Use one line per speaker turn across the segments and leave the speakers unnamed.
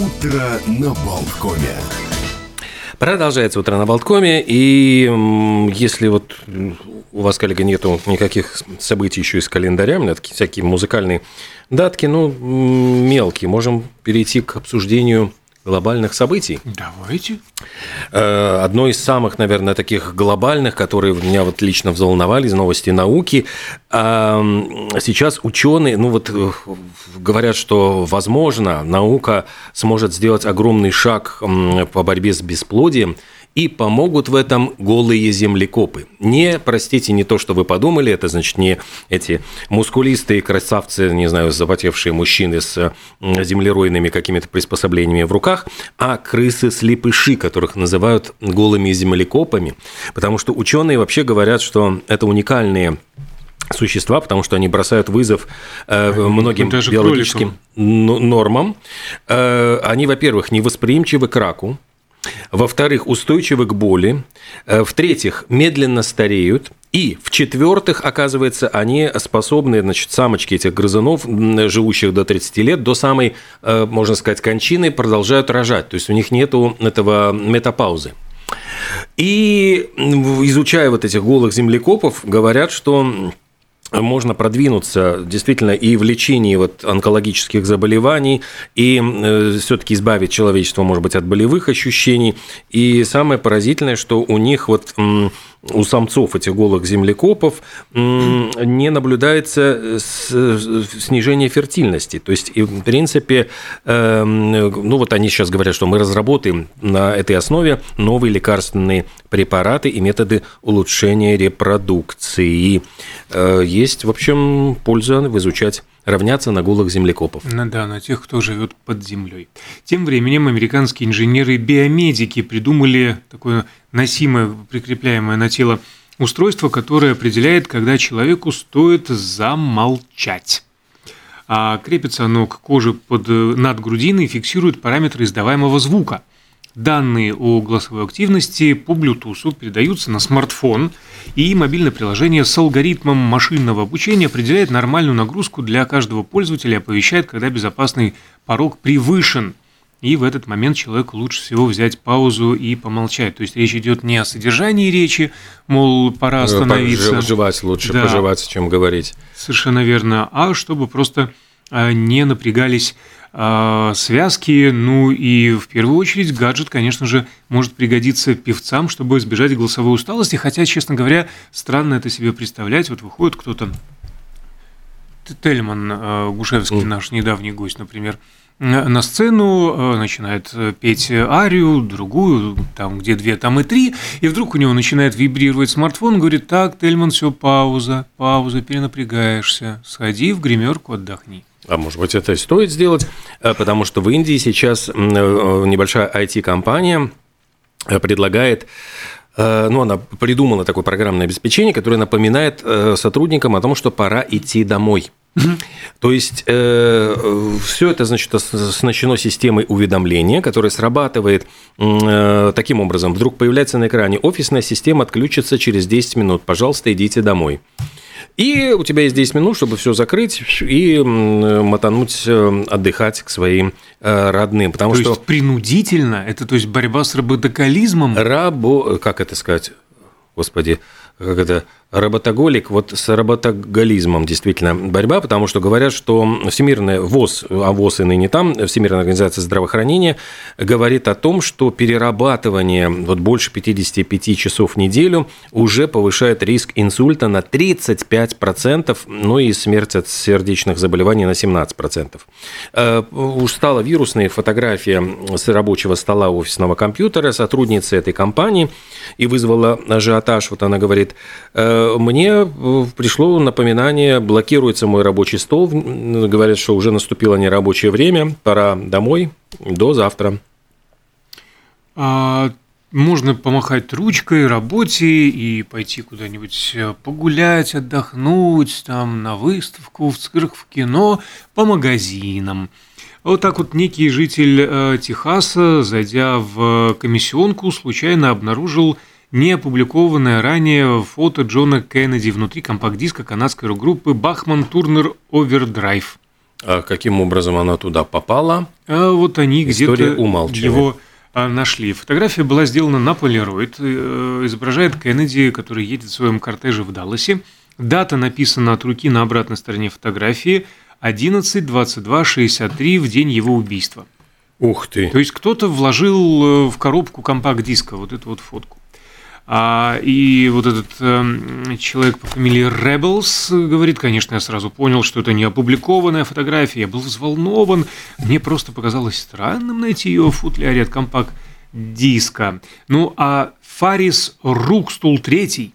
Утро на Болткоме.
Продолжается утро на Болткоме, и если вот у вас, коллега, нету никаких событий еще из календаря, у меня такие всякие музыкальные датки, ну, мелкие, можем перейти к обсуждению глобальных событий.
Давайте.
Э, одно из самых, наверное, таких глобальных, которые меня вот лично взволновали из новости науки. Сейчас ученые, ну вот э, говорят, что возможно наука сможет сделать огромный шаг по борьбе с бесплодием и помогут в этом голые землекопы. Не, простите, не то, что вы подумали, это значит не эти мускулистые красавцы, не знаю, запотевшие мужчины с землеройными какими-то приспособлениями в руках, а крысы-слепыши, которых называют голыми землекопами, потому что ученые вообще говорят, что это уникальные существа, потому что они бросают вызов э, многим биологическим кроликам. нормам. Э, они, во-первых, невосприимчивы к раку, во-вторых, устойчивы к боли, э, в-третьих, медленно стареют, и в-четвертых, оказывается, они способны, значит, самочки этих грызунов, живущих до 30 лет, до самой, э, можно сказать, кончины продолжают рожать. То есть у них нет этого метапаузы. И изучая вот этих голых землекопов, говорят, что можно продвинуться действительно и в лечении вот онкологических заболеваний, и э, все-таки избавить человечество, может быть, от болевых ощущений. И самое поразительное, что у них вот у самцов этих голых землекопов не наблюдается снижение фертильности. То есть, в принципе, эм, ну вот они сейчас говорят, что мы разработаем на этой основе новые лекарственные препараты и методы улучшения репродукции. Э, есть, в общем, польза в изучать равняться на голых землекопов.
Ну да, на тех, кто живет под землей. Тем временем американские инженеры-биомедики придумали такое носимое, прикрепляемое на тело устройство, которое определяет, когда человеку стоит замолчать. А крепится оно к коже под, над грудиной и фиксирует параметры издаваемого звука – Данные о голосовой активности по Bluetooth передаются на смартфон, и мобильное приложение с алгоритмом машинного обучения определяет нормальную нагрузку для каждого пользователя и оповещает, когда безопасный порог превышен. И в этот момент человеку лучше всего взять паузу и помолчать. То есть речь идет не о содержании речи, мол, пора остановиться.
Жевать лучше да, пожевать, чем говорить.
Совершенно верно. А чтобы просто а, не напрягались связки, ну и в первую очередь гаджет, конечно же, может пригодиться певцам, чтобы избежать голосовой усталости, хотя, честно говоря, странно это себе представлять, вот выходит кто-то, Тельман а, Гушевский, наш недавний гость, например, на сцену, а, начинает петь арию, другую, там где две, там и три, и вдруг у него начинает вибрировать смартфон, говорит, так, Тельман, все, пауза, пауза, перенапрягаешься, сходи в гримерку, отдохни.
А может быть, это и стоит сделать, э, потому что в Индии сейчас э, небольшая IT-компания э, предлагает ну, она придумала такое программное обеспечение, которое напоминает сотрудникам о том, что пора идти домой. То есть э, все это значит оснащено системой уведомления, которая срабатывает э, таким образом. Вдруг появляется на экране офисная система отключится через 10 минут. Пожалуйста, идите домой. И у тебя есть 10 минут, чтобы все закрыть и мотануть э, отдыхать к своим э, родным.
Потому то что... есть принудительно? Это то есть борьба с работокализмом?
Рабо... Как это сказать? Господи, как это, работоголик, вот с работоголизмом действительно борьба, потому что говорят, что Всемирная ВОЗ, а ВОЗ и ныне там, Всемирная организация здравоохранения, говорит о том, что перерабатывание вот больше 55 часов в неделю уже повышает риск инсульта на 35%, ну и смерть от сердечных заболеваний на 17%. Э, уж стала вирусная фотография с рабочего стола офисного компьютера сотрудницы этой компании и вызвала ажиотаж. Вот она говорит, «Э, мне э, пришло напоминание, блокируется мой рабочий стол, говорят, что уже наступило нерабочее время, пора домой, до завтра.
А, можно помахать ручкой работе и пойти куда-нибудь э, погулять, отдохнуть, там, на выставку, в цирк, в кино, по магазинам. Вот так вот некий житель Техаса, зайдя в комиссионку, случайно обнаружил не опубликованное ранее фото Джона Кеннеди внутри компакт-диска канадской рок-группы Бахман Турнер Овердрайв.
А каким образом она туда попала?
А вот они где-то его а, нашли. Фотография была сделана на полироид, э, изображает Кеннеди, который едет в своем кортеже в Далласе. Дата написана от руки на обратной стороне фотографии 11 22 63 в день его убийства.
Ух ты!
То есть кто-то вложил э, в коробку компакт-диска вот эту вот фотку. А, и вот этот э, человек по фамилии Rebels говорит, конечно, я сразу понял, что это не опубликованная фотография, я был взволнован, мне просто показалось странным найти ее в футляре от компакт-диска. Ну, а Фарис Рукстул III,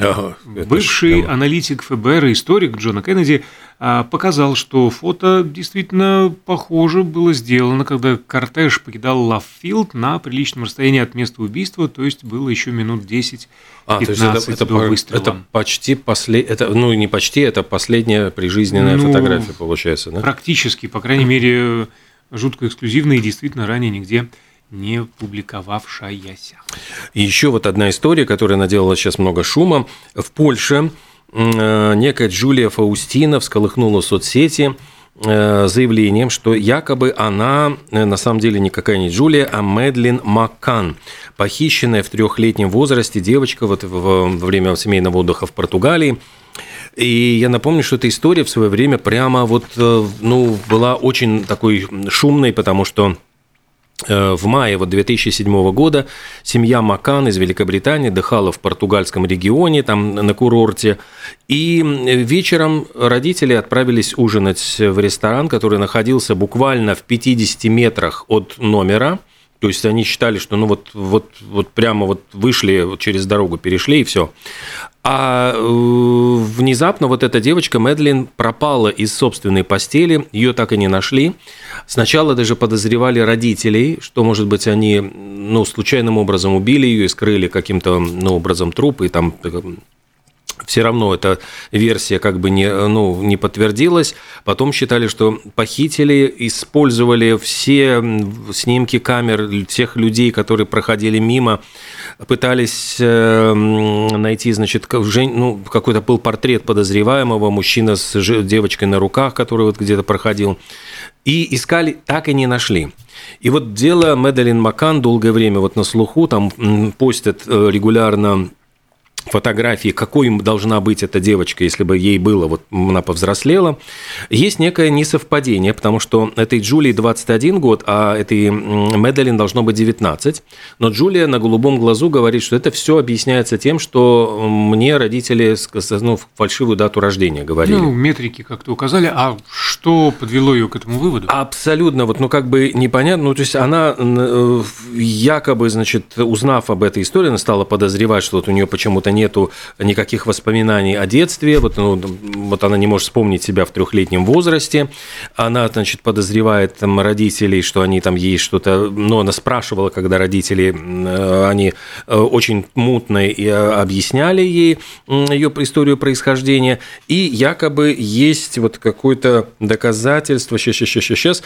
ага, бывший ж, аналитик ФБР и историк Джона Кеннеди, а, показал, что фото действительно похоже было сделано, когда кортеж покидал Лавфилд на приличном расстоянии от места убийства, то есть было еще минут 10 а, то есть это,
это, выстрела. это почти после, это, ну не почти, это последняя прижизненная ну, фотография получается, да?
Практически, по крайней мере, жутко эксклюзивная и действительно ранее нигде не публиковавшаяся.
И еще вот одна история, которая наделала сейчас много шума. В Польше Э, некая Джулия Фаустина всколыхнула соцсети э, заявлением, что якобы она э, на самом деле никакая не Джулия, а Мэдлин Маккан, похищенная в трехлетнем возрасте девочка вот во время семейного отдыха в Португалии. И я напомню, что эта история в свое время прямо вот, ну, была очень такой шумной, потому что в мае вот 2007 года семья Макан из Великобритании отдыхала в португальском регионе, там на курорте, и вечером родители отправились ужинать в ресторан, который находился буквально в 50 метрах от номера, то есть они считали, что ну вот, вот, вот прямо вот вышли через дорогу, перешли и все. А э, внезапно вот эта девочка Мэдлин пропала из собственной постели, ее так и не нашли. Сначала даже подозревали родителей, что, может быть, они ну, случайным образом убили ее и скрыли каким-то ну, образом труп, и там все равно эта версия как бы не, ну, не подтвердилась. Потом считали, что похитили, использовали все снимки камер всех людей, которые проходили мимо, пытались э, найти, значит, ну, какой-то был портрет подозреваемого, мужчина с девочкой на руках, который вот где-то проходил. И искали, так и не нашли. И вот дело Медалин Макан долгое время вот на слуху, там постят э, регулярно фотографии, какой должна быть эта девочка, если бы ей было, вот она повзрослела, есть некое несовпадение, потому что этой Джулии 21 год, а этой Медалин должно быть 19. Но Джулия на голубом глазу говорит, что это все объясняется тем, что мне родители ну, фальшивую дату рождения говорили. Ну,
метрики как-то указали, а что подвело ее к этому выводу?
Абсолютно, вот, ну, как бы непонятно, ну, то есть она э, якобы, значит, узнав об этой истории, она стала подозревать, что вот у нее почему-то нету никаких воспоминаний о детстве, вот, ну, вот она не может вспомнить себя в трехлетнем возрасте, она, значит, подозревает там родителей, что они там ей что-то, ну, она спрашивала, когда родители, э, они э, очень мутно и э, объясняли ей ее историю происхождения, и якобы есть вот какое-то доказательство, сейчас, сейчас, сейчас, сейчас,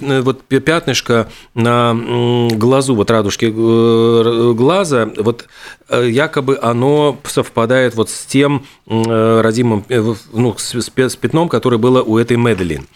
вот пятнышко на глазу, вот радужке э, глаза, вот э, якобы оно совпадает вот с тем родимым, ну, с пятном, которое было у этой Медлин.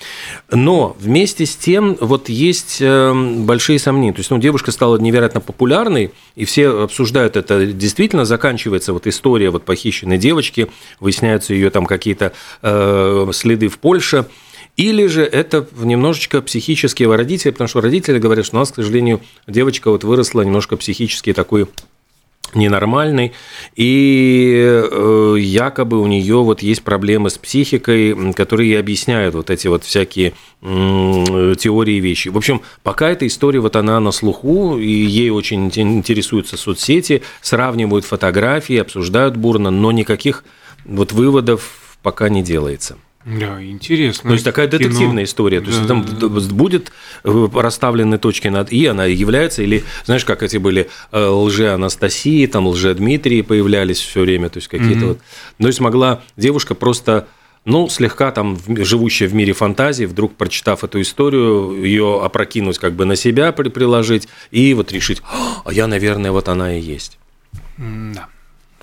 Но вместе с тем вот есть большие сомнения. То есть, ну, девушка стала невероятно популярной, и все обсуждают это. Действительно заканчивается вот история вот похищенной девочки, выясняются ее там какие-то следы в Польше – или же это немножечко психические родители, потому что родители говорят, что у нас, к сожалению, девочка вот выросла немножко психически такой ненормальный, и э, якобы у нее вот есть проблемы с психикой, которые объясняют вот эти вот всякие теории и вещи. В общем, пока эта история вот она на слуху, и ей очень интересуются соцсети, сравнивают фотографии, обсуждают бурно, но никаких вот выводов пока не делается.
Да, интересно.
То есть такая кино. детективная история. То да, есть там да. будет э, расставлены точки над «и», она является, или, знаешь, как эти были э, лже-Анастасии, там лже-Дмитрии появлялись все время, то есть какие-то mm-hmm. вот. То есть могла девушка просто ну, слегка там живущая в мире фантазии, вдруг прочитав эту историю, ее опрокинуть как бы на себя приложить и вот решить, а я, наверное, вот она и есть.
Да.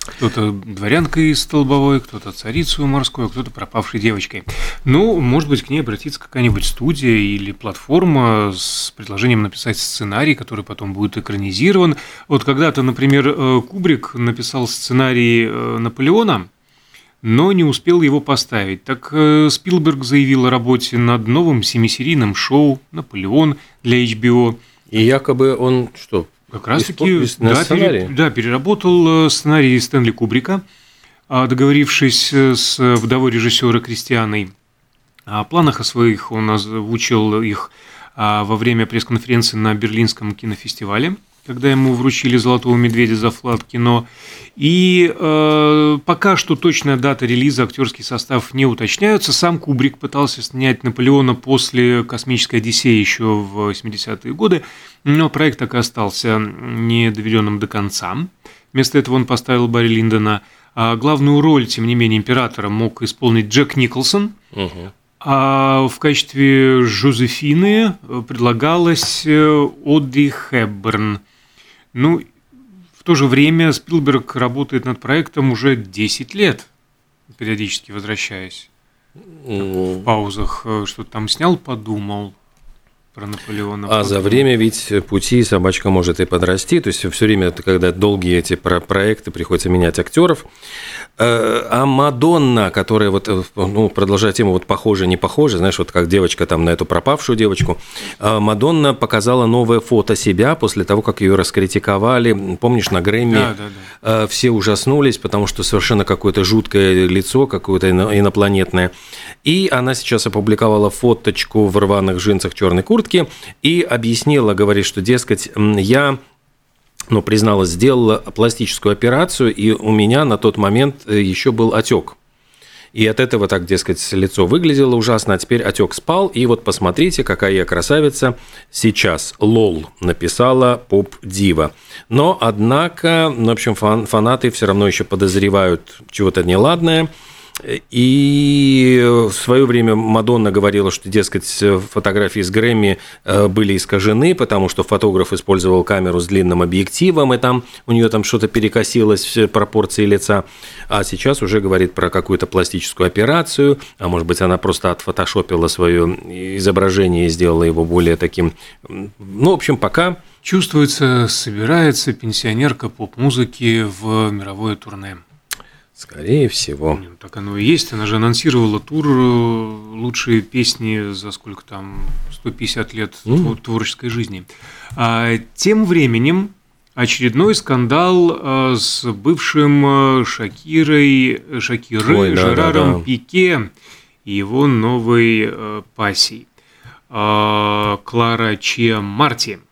Кто-то дворянкой столбовой, кто-то царицей морской, кто-то пропавшей девочкой. Ну, может быть, к ней обратится какая-нибудь студия или платформа с предложением написать сценарий, который потом будет экранизирован. Вот когда-то, например, э, Кубрик написал сценарий э, Наполеона, но не успел его поставить. Так э, Спилберг заявил о работе над новым семисерийным шоу «Наполеон» для HBO.
И якобы он что,
как раз таки да, пере, да, переработал э, сценарий Стэнли Кубрика, а, договорившись э, с вдовой режиссера Кристианой. О планах о своих он озвучил их а, во время пресс-конференции на Берлинском кинофестивале – когда ему вручили «Золотого медведя» за вклад кино. И э, пока что точная дата релиза, актерский состав не уточняются. Сам Кубрик пытался снять «Наполеона» после «Космической Одиссеи» еще в 80-е годы, но проект так и остался не доведенным до конца. Вместо этого он поставил Барри Линдона. А главную роль, тем не менее, императора мог исполнить Джек Николсон. Угу. А в качестве Жозефины предлагалась э, Одри Хэбберн. Ну, в то же время Спилберг работает над проектом уже 10 лет, периодически возвращаясь. В паузах э, что-то там снял, подумал, про Наполеона.
А за время ведь пути собачка может и подрасти, то есть все время, когда долгие эти проекты, приходится менять актеров. Э, а Мадонна, которая вот, э, ну, продолжая тему, вот похоже, не похоже, знаешь, вот как девочка там на эту пропавшую девочку, э, Мадонна показала новое фото себя после того, как ее раскритиковали. Помнишь, на Грэмми да, да, да. все ужаснулись, потому что совершенно какое-то жуткое лицо, какое-то инопланетное. И она сейчас опубликовала фоточку в рваных джинсах черной куртки и объяснила, говорит, что, дескать, я ну, призналась, сделала пластическую операцию, и у меня на тот момент э, еще был отек. И от этого, так, дескать, лицо выглядело ужасно, а теперь отек спал. И вот посмотрите, какая я красавица сейчас. Лол написала поп-дива. Но, однако, в общем, фан фанаты все равно еще подозревают чего-то неладное. И в свое время Мадонна говорила, что, дескать, фотографии с Грэмми э, были искажены, потому что фотограф использовал камеру с длинным объективом, и там у нее там что-то перекосилось в пропорции лица. А сейчас уже говорит про какую-то пластическую операцию, а может быть, она просто отфотошопила свое изображение и сделала его более таким... Ну, в общем, пока
Чувствуется, собирается пенсионерка поп-музыки в мировое турне.
Скорее всего.
Нет, так оно и есть. Она же анонсировала тур э, «Лучшие песни» за сколько там, 150 лет mm. творческой жизни. А тем временем очередной скандал э, с бывшим э, Шакирой, Шакирой Ой, да, Жераром да, да. Пике и его новой пассией. Клара Чиа Марти –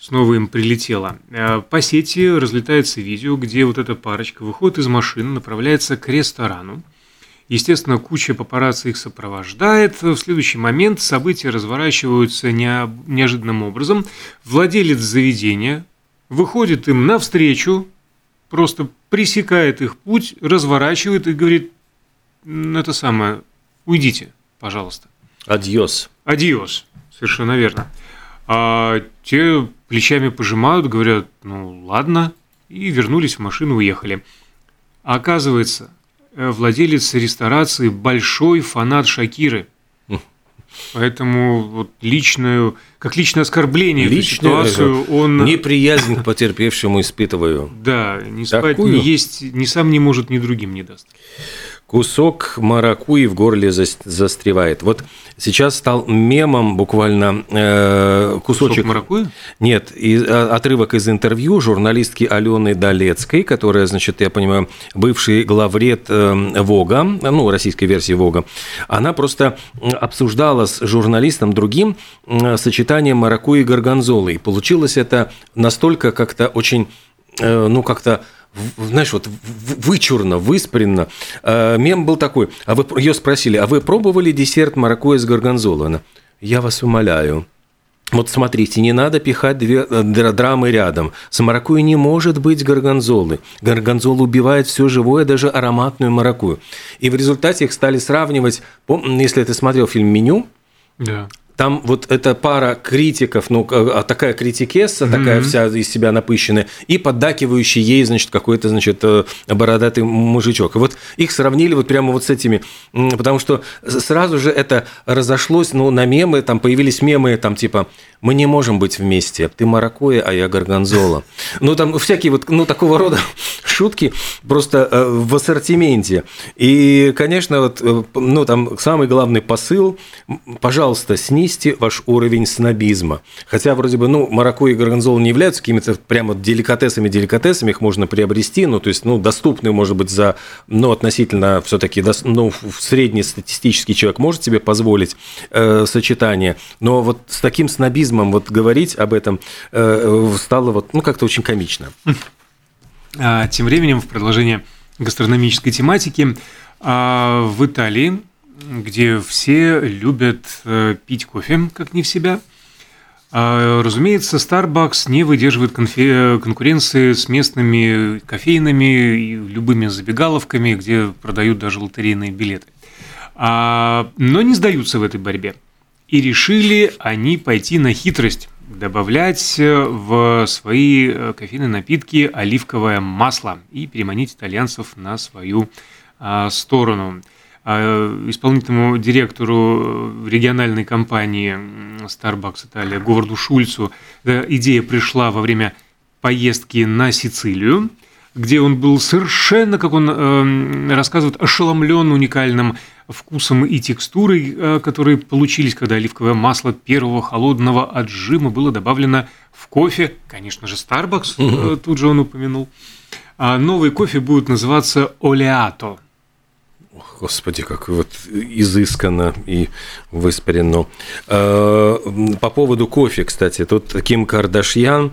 снова им прилетело. Э, по сети разлетается видео, где вот эта парочка выходит из машины, направляется к ресторану. Естественно, куча папарацци их сопровождает. В следующий момент события разворачиваются неожиданным образом. Владелец заведения выходит им навстречу, просто пресекает их путь, разворачивает и говорит, это самое, уйдите, пожалуйста.
Адьос.
Адьос, совершенно верно. А те плечами пожимают, говорят, ну ладно, и вернулись в машину, уехали. А оказывается, э, владелец ресторации большой фанат Шакиры. Поэтому вот личную, как личное оскорбление
Личную, ситуацию он... Неприязнь к потерпевшему испытываю.
Да, не спать, Такую? не есть, ни сам не может, ни другим не даст
кусок маракуи в горле застревает. Вот сейчас стал мемом буквально э, кусочек... Кусок
маракуи?
Нет, и, а, отрывок из интервью журналистки Алены Долецкой, которая, значит, я понимаю, бывший главред э, Вога, ну, российской версии Вога, она просто обсуждала с журналистом другим э, сочетание маракуи и горгонзолы. И получилось это настолько как-то очень, э, ну, как-то знаешь, вот вычурно, выспренно. А, мем был такой, а вы ее спросили, а вы пробовали десерт маракуйя с горгонзолой? Она, я вас умоляю, вот смотрите, не надо пихать две э, драмы рядом. С маракуйей не может быть горгонзолы. Горгонзола убивает все живое, даже ароматную маракую. И в результате их стали сравнивать, если ты смотрел фильм «Меню»,
да
там вот эта пара критиков, ну, а такая критикесса, mm-hmm. такая вся из себя напыщенная, и поддакивающий ей, значит, какой-то, значит, э, бородатый мужичок. И вот их сравнили вот прямо вот с этими, потому что сразу же это разошлось, ну, на мемы, там появились мемы, там, типа, мы не можем быть вместе, ты маракуя, а я горгонзола. Ну, там всякие вот, ну, такого рода шутки просто э, в ассортименте. И, конечно, вот, э, ну, там самый главный посыл, пожалуйста, снизьте ваш уровень снобизма. Хотя, вроде бы, ну, маракуя и горгонзола не являются какими-то прямо деликатесами-деликатесами, их можно приобрести, ну, то есть, ну, доступные, может быть, за, ну, относительно все таки ну, среднестатистический человек может себе позволить э, сочетание, но вот с таким снобизмом вот говорить об этом э, стало вот, ну, как-то очень комично.
А, тем временем, в продолжение гастрономической тематики, а, в Италии, где все любят э, пить кофе, как не в себя, а, разумеется, Starbucks не выдерживает конкуренции с местными кофейными и любыми забегаловками, где продают даже лотерейные билеты. Но не сдаются в этой борьбе. И решили они пойти на хитрость добавлять э, в свои э, кофейные напитки оливковое масло и переманить итальянцев на свою а, сторону. А, исполнительному директору региональной компании Starbucks Италия Говарду Шульцу идея пришла во время поездки на Сицилию, где он был совершенно, как он э, рассказывает, ошеломлен уникальным вкусом и текстурой, э, которые получились, когда оливковое масло первого холодного отжима было добавлено в кофе. Конечно же, Starbucks, э, тут же он упомянул. А новый кофе будет называться Олеато.
Господи, как вот изысканно и выспарено. Э, по поводу кофе, кстати, тут Ким Кардашьян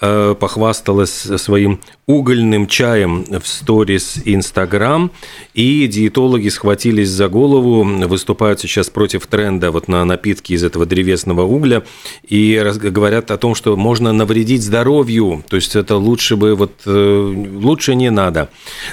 похвасталась своим угольным чаем в сторис Инстаграм, и диетологи схватились за голову, выступают сейчас против тренда вот на напитки из этого древесного угля, и говорят о том, что можно навредить здоровью, то есть это лучше бы, вот э, лучше не надо,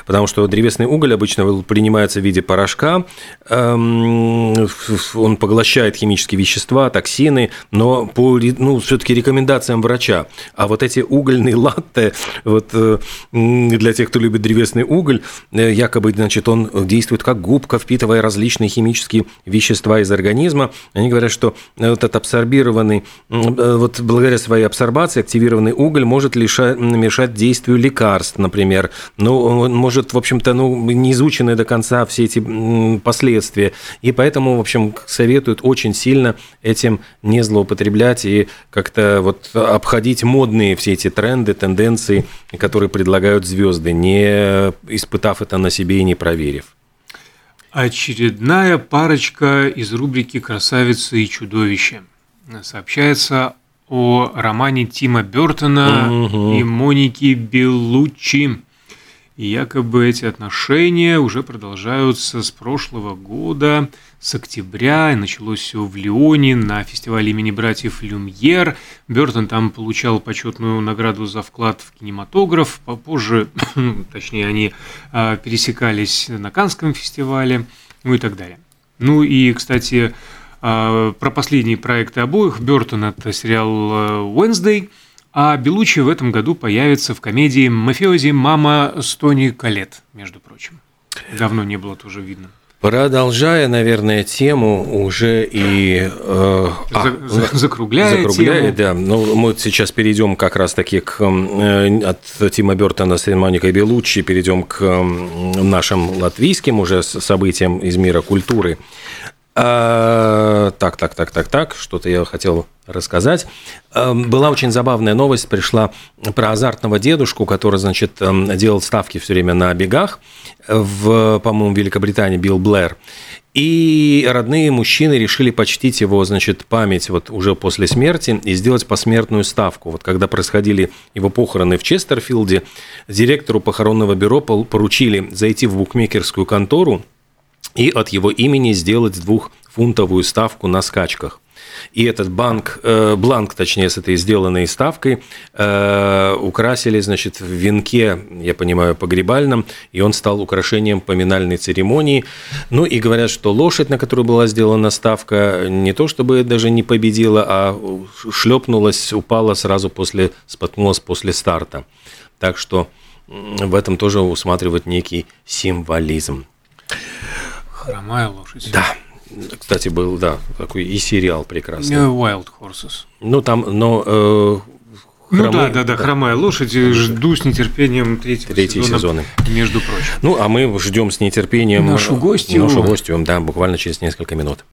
потому что древесный уголь обычно принимается в виде порошка, эм, он поглощает химические вещества, токсины, но по ну, все-таки рекомендациям врача, а вот эти угольные латте, вот э, для тех, кто любит древесный уголь, э, якобы, значит, он действует как губка, впитывая различные химические вещества из организма. Они говорят, что вот этот абсорбированный, э, вот благодаря своей абсорбации активированный уголь может лишать, мешать действию лекарств, например. Ну, он может, в общем-то, ну, не изучены до конца все эти последствия. И поэтому, в общем, советуют очень сильно этим не злоупотреблять и как-то вот обходить модные все эти тренды, тенденции, которые предлагают звезды, не испытав это на себе и не проверив.
Очередная парочка из рубрики «Красавица и чудовище». Сообщается о романе Тима Бертона угу. и Моники Беллуччи. И якобы эти отношения уже продолжаются с прошлого года, с октября. И началось все в Лионе на фестивале имени братьев Люмьер. Бертон там получал почетную награду за вклад в кинематограф. Попозже, точнее, они а, пересекались на Канском фестивале, ну и так далее. Ну и, кстати, а, про последние проекты обоих. Бертон – это сериал а, «Wednesday», а Белучи в этом году появится в комедии «Мафиози. Мама с Тони Калет», между прочим. Давно не было тоже видно.
Продолжая, наверное, тему уже и э,
а, закругляя, закругляя
тему. да. Ну, мы сейчас перейдем как раз-таки к э, от Тима Бертона с Моникой Белуччи перейдем к э, нашим латвийским уже событиям из мира культуры. А, так, так, так, так, так, что-то я хотел рассказать. Эм, была очень забавная новость, пришла про азартного дедушку, который, значит, эм, делал ставки все время на бегах в, по-моему, Великобритании, Билл Блэр. И родные мужчины решили почтить его, значит, память вот уже после смерти и сделать посмертную ставку. Вот когда происходили его похороны в Честерфилде, директору похоронного бюро поручили зайти в букмекерскую контору и от его имени сделать двухфунтовую ставку на скачках. и этот банк, э, бланк, точнее, с этой сделанной ставкой э, украсили, значит, в венке, я понимаю, погребальном, и он стал украшением поминальной церемонии. Ну и говорят, что лошадь, на которую была сделана ставка, не то чтобы даже не победила, а шлепнулась, упала сразу после, споткнулась после старта. Так что в этом тоже усматривать некий символизм.
Хромая лошадь.
Да. Кстати, был, да, такой и сериал прекрасный.
Wild Horses.
Ну, там, но... Э,
ну да, да, да, хромая лошадь. Жду с нетерпением третьего
Третьи сезона,
сезона, между прочим.
Ну, а мы ждем с нетерпением
нашу гостью.
Нашу гостью, да, буквально через несколько минут.